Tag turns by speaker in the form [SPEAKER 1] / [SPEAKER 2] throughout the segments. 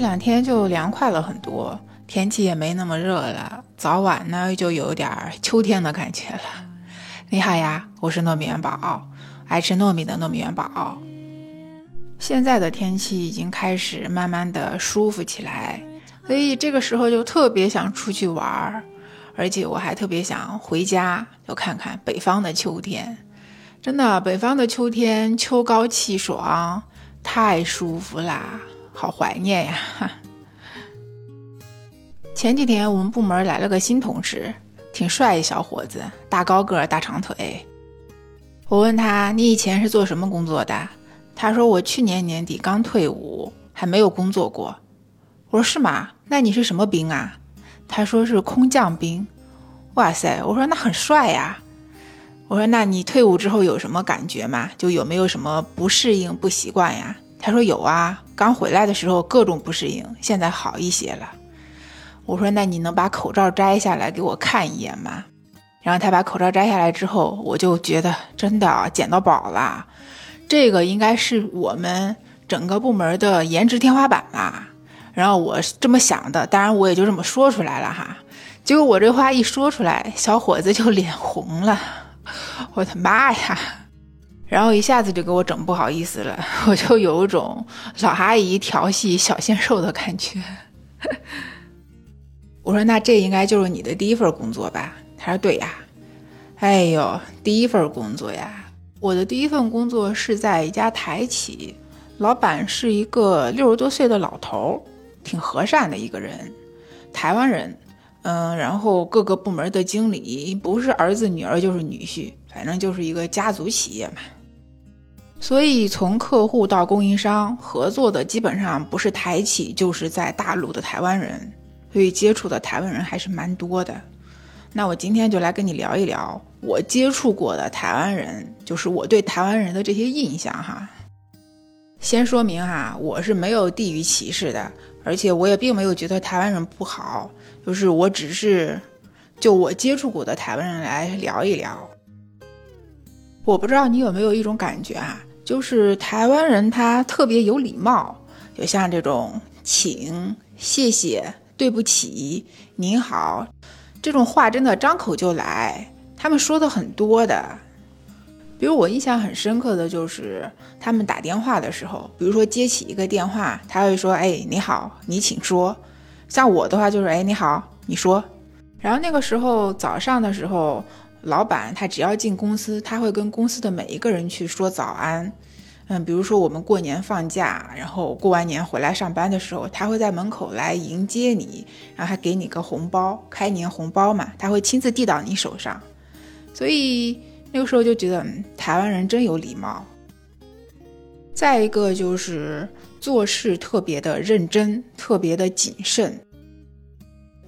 [SPEAKER 1] 这两天就凉快了很多，天气也没那么热了，早晚呢就有点秋天的感觉了。你好呀，我是糯米元宝，爱吃糯米的糯米元宝。现在的天气已经开始慢慢的舒服起来，所以这个时候就特别想出去玩儿，而且我还特别想回家，就看看北方的秋天。真的，北方的秋天秋高气爽，太舒服啦，好怀念呀！前几天我们部门来了个新同事，挺帅一小伙子，大高个，大长腿。我问他：“你以前是做什么工作的？”他说：“我去年年底刚退伍，还没有工作过。”我说：“是吗？那你是什么兵啊？”他说：“是空降兵。”哇塞！我说：“那很帅呀。”我说：“那你退伍之后有什么感觉吗？就有没有什么不适应、不习惯呀？”他说：“有啊，刚回来的时候各种不适应，现在好一些了。”我说：“那你能把口罩摘下来给我看一眼吗？”然后他把口罩摘下来之后，我就觉得真的捡到宝了。这个应该是我们整个部门的颜值天花板吧，然后我这么想的，当然我也就这么说出来了哈。结果我这话一说出来，小伙子就脸红了，我的妈呀！然后一下子就给我整不好意思了，我就有一种老阿姨调戏小鲜肉的感觉。我说：“那这应该就是你的第一份工作吧？”他说：“对呀。”哎呦，第一份工作呀！我的第一份工作是在一家台企，老板是一个六十多岁的老头，挺和善的一个人，台湾人。嗯，然后各个部门的经理不是儿子女儿就是女婿，反正就是一个家族企业嘛。所以从客户到供应商合作的基本上不是台企就是在大陆的台湾人，所以接触的台湾人还是蛮多的。那我今天就来跟你聊一聊我接触过的台湾人，就是我对台湾人的这些印象哈。先说明哈，我是没有地域歧视的，而且我也并没有觉得台湾人不好，就是我只是就我接触过的台湾人来聊一聊。我不知道你有没有一种感觉啊，就是台湾人他特别有礼貌，就像这种请、谢谢、对不起、您好。这种话真的张口就来，他们说的很多的。比如我印象很深刻的就是他们打电话的时候，比如说接起一个电话，他会说：“哎，你好，你请说。”像我的话就是：“哎，你好，你说。”然后那个时候早上的时候，老板他只要进公司，他会跟公司的每一个人去说早安。嗯，比如说我们过年放假，然后过完年回来上班的时候，他会在门口来迎接你，然后还给你个红包，开年红包嘛，他会亲自递到你手上。所以那个时候就觉得台湾人真有礼貌。再一个就是做事特别的认真，特别的谨慎。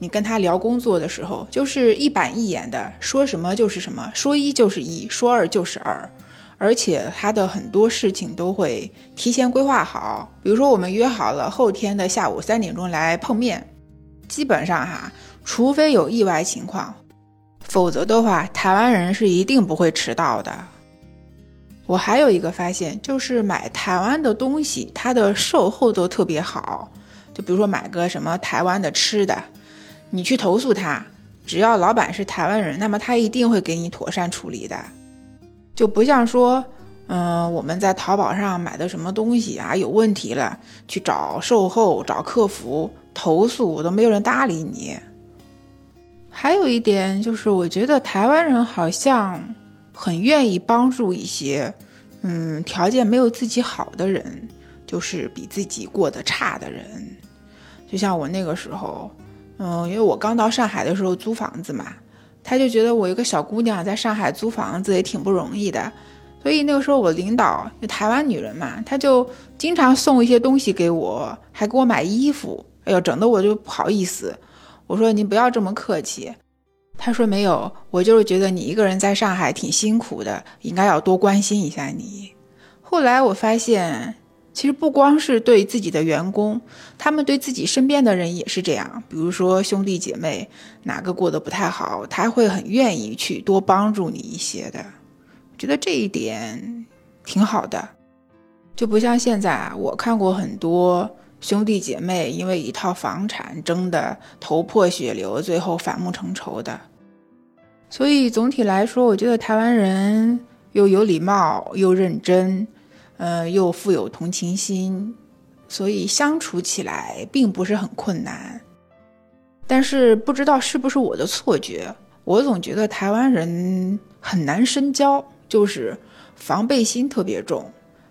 [SPEAKER 1] 你跟他聊工作的时候，就是一板一眼的，说什么就是什么，说一就是一，说二就是二。而且他的很多事情都会提前规划好，比如说我们约好了后天的下午三点钟来碰面，基本上哈，除非有意外情况，否则的话，台湾人是一定不会迟到的。我还有一个发现，就是买台湾的东西，它的售后都特别好。就比如说买个什么台湾的吃的，你去投诉他，只要老板是台湾人，那么他一定会给你妥善处理的。就不像说，嗯，我们在淘宝上买的什么东西啊，有问题了，去找售后、找客服投诉，都没有人搭理你。还有一点就是，我觉得台湾人好像很愿意帮助一些，嗯，条件没有自己好的人，就是比自己过得差的人。就像我那个时候，嗯，因为我刚到上海的时候租房子嘛。他就觉得我一个小姑娘在上海租房子也挺不容易的，所以那个时候我领导就台湾女人嘛，他就经常送一些东西给我，还给我买衣服。哎呦，整得我就不好意思。我说您不要这么客气。他说没有，我就是觉得你一个人在上海挺辛苦的，应该要多关心一下你。后来我发现。其实不光是对自己的员工，他们对自己身边的人也是这样。比如说兄弟姐妹哪个过得不太好，他会很愿意去多帮助你一些的。觉得这一点挺好的，就不像现在。我看过很多兄弟姐妹因为一套房产争得头破血流，最后反目成仇的。所以总体来说，我觉得台湾人又有礼貌又认真，呃，又富有同情心，所以相处起来并不是很困难。但是不知道是不是我的错觉，我总觉得台湾人很难深交，就是防备心特别重。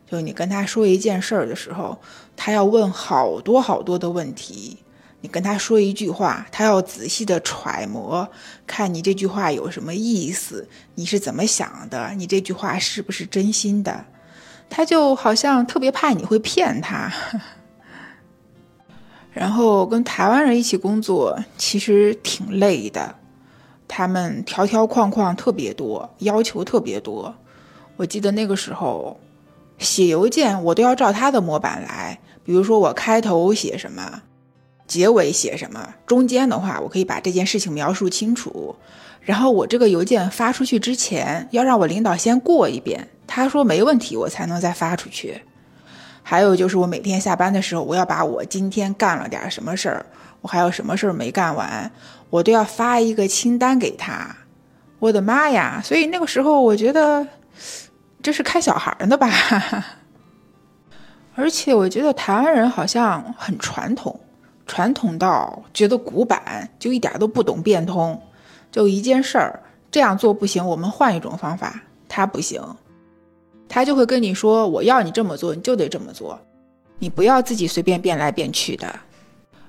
[SPEAKER 1] 就你跟他说一件事儿的时候，他要问好多好多的问题。你跟他说一句话，他要仔细的揣摩，看你这句话有什么意思，你是怎么想的，你这句话是不是真心的？他就好像特别怕你会骗他。然后跟台湾人一起工作，其实挺累的，他们条条框框特别多，要求特别多。我记得那个时候。写邮件我都要照他的模板来，比如说我开头写什么，结尾写什么，中间的话我可以把这件事情描述清楚。然后我这个邮件发出去之前，要让我领导先过一遍，他说没问题，我才能再发出去。还有就是我每天下班的时候，我要把我今天干了点什么事儿，我还有什么事儿没干完，我都要发一个清单给他。我的妈呀！所以那个时候我觉得。这是看小孩的吧？而且我觉得台湾人好像很传统，传统到觉得古板，就一点都不懂变通。就一件事儿这样做不行，我们换一种方法。他不行，他就会跟你说：“我要你这么做，你就得这么做，你不要自己随便变来变去的。”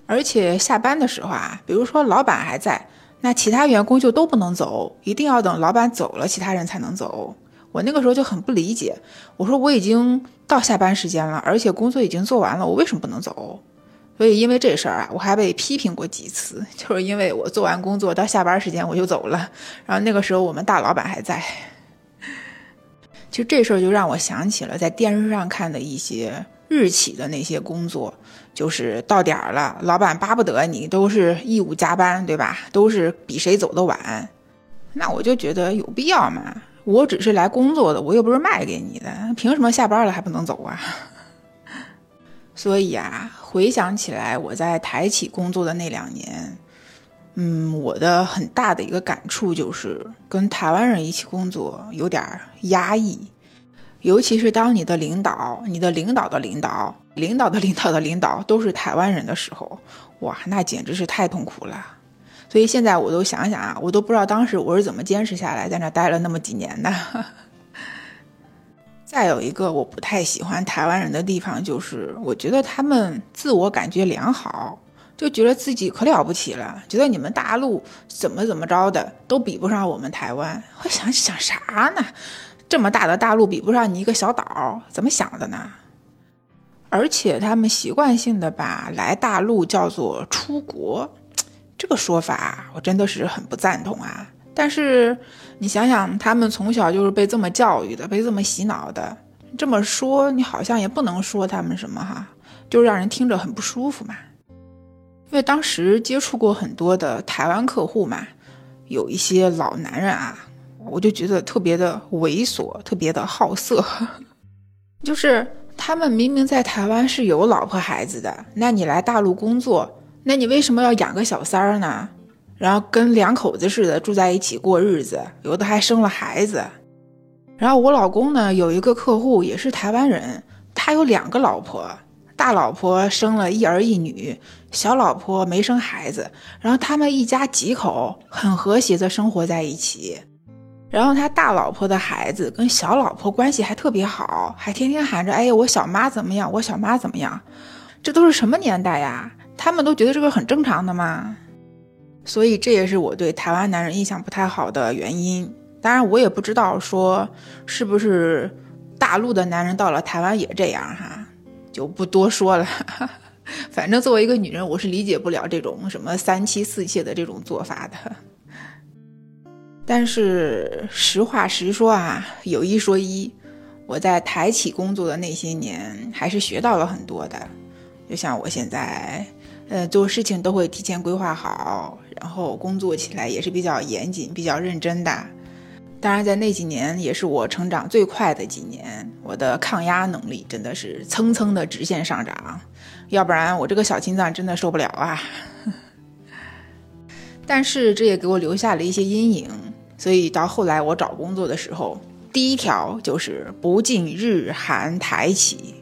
[SPEAKER 1] 而且下班的时候啊，比如说老板还在，那其他员工就都不能走，一定要等老板走了，其他人才能走。我那个时候就很不理解，我说我已经到下班时间了，而且工作已经做完了，我为什么不能走？所以因为这事儿啊，我还被批评过几次，就是因为我做完工作到下班时间我就走了，然后那个时候我们大老板还在。其实这事儿就让我想起了在电视上看的一些日企的那些工作，就是到点儿了，老板巴不得你都是义务加班，对吧？都是比谁走得晚，那我就觉得有必要吗？我只是来工作的，我又不是卖给你的，凭什么下班了还不能走啊？所以啊，回想起来，我在台企工作的那两年，嗯，我的很大的一个感触就是跟台湾人一起工作有点压抑，尤其是当你的领导、你的领导的领导、领导的领导的领导都是台湾人的时候，哇，那简直是太痛苦了。所以现在我都想想啊，我都不知道当时我是怎么坚持下来，在那待了那么几年的。再有一个我不太喜欢台湾人的地方，就是我觉得他们自我感觉良好，就觉得自己可了不起了，觉得你们大陆怎么怎么着的都比不上我们台湾。我想想啥呢？这么大的大陆比不上你一个小岛，怎么想的呢？而且他们习惯性的把来大陆叫做出国。这个说法我真的是很不赞同啊！但是你想想，他们从小就是被这么教育的，被这么洗脑的，这么说你好像也不能说他们什么哈，就让人听着很不舒服嘛。因为当时接触过很多的台湾客户嘛，有一些老男人啊，我就觉得特别的猥琐，特别的好色，就是他们明明在台湾是有老婆孩子的，那你来大陆工作。那你为什么要养个小三儿呢？然后跟两口子似的住在一起过日子，有的还生了孩子。然后我老公呢，有一个客户也是台湾人，他有两个老婆，大老婆生了一儿一女，小老婆没生孩子。然后他们一家几口很和谐的生活在一起。然后他大老婆的孩子跟小老婆关系还特别好，还天天喊着：“哎呀，我小妈怎么样？我小妈怎么样？”这都是什么年代呀？他们都觉得这个很正常的嘛，所以这也是我对台湾男人印象不太好的原因。当然，我也不知道说是不是大陆的男人到了台湾也这样哈，就不多说了。反正作为一个女人，我是理解不了这种什么三妻四妾的这种做法的。但是实话实说啊，有一说一，我在台企工作的那些年，还是学到了很多的。就像我现在。呃，做事情都会提前规划好，然后工作起来也是比较严谨、比较认真的。当然，在那几年也是我成长最快的几年，我的抗压能力真的是蹭蹭的直线上涨，要不然我这个小心脏真的受不了啊。但是这也给我留下了一些阴影，所以到后来我找工作的时候，第一条就是不进日韩台企，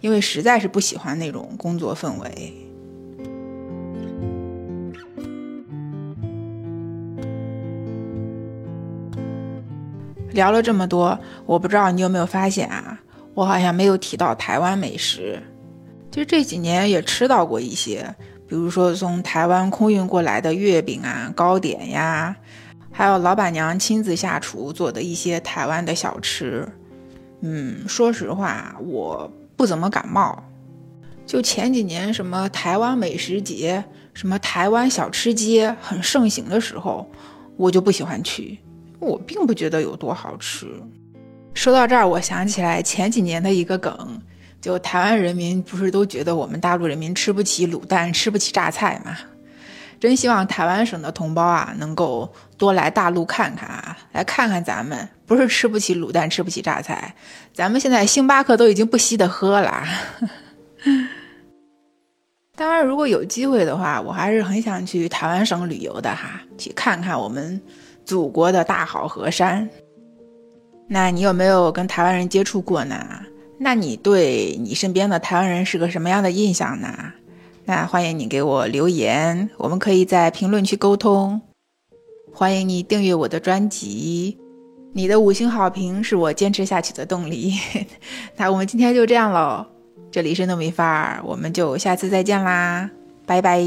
[SPEAKER 1] 因为实在是不喜欢那种工作氛围。聊了这么多，我不知道你有没有发现啊？我好像没有提到台湾美食。其实这几年也吃到过一些，比如说从台湾空运过来的月饼啊、糕点呀，还有老板娘亲自下厨做的一些台湾的小吃。嗯，说实话，我不怎么感冒。就前几年什么台湾美食节、什么台湾小吃街很盛行的时候，我就不喜欢去。我并不觉得有多好吃。说到这儿，我想起来前几年的一个梗，就台湾人民不是都觉得我们大陆人民吃不起卤蛋，吃不起榨菜吗？真希望台湾省的同胞啊，能够多来大陆看看啊，来看看咱们，不是吃不起卤蛋，吃不起榨菜，咱们现在星巴克都已经不稀得喝了。当然，如果有机会的话，我还是很想去台湾省旅游的哈，去看看我们。祖国的大好河山，那你有没有跟台湾人接触过呢？那你对你身边的台湾人是个什么样的印象呢？那欢迎你给我留言，我们可以在评论区沟通。欢迎你订阅我的专辑，你的五星好评是我坚持下去的动力。那我们今天就这样喽，这里是糯米饭儿，我们就下次再见啦，拜拜。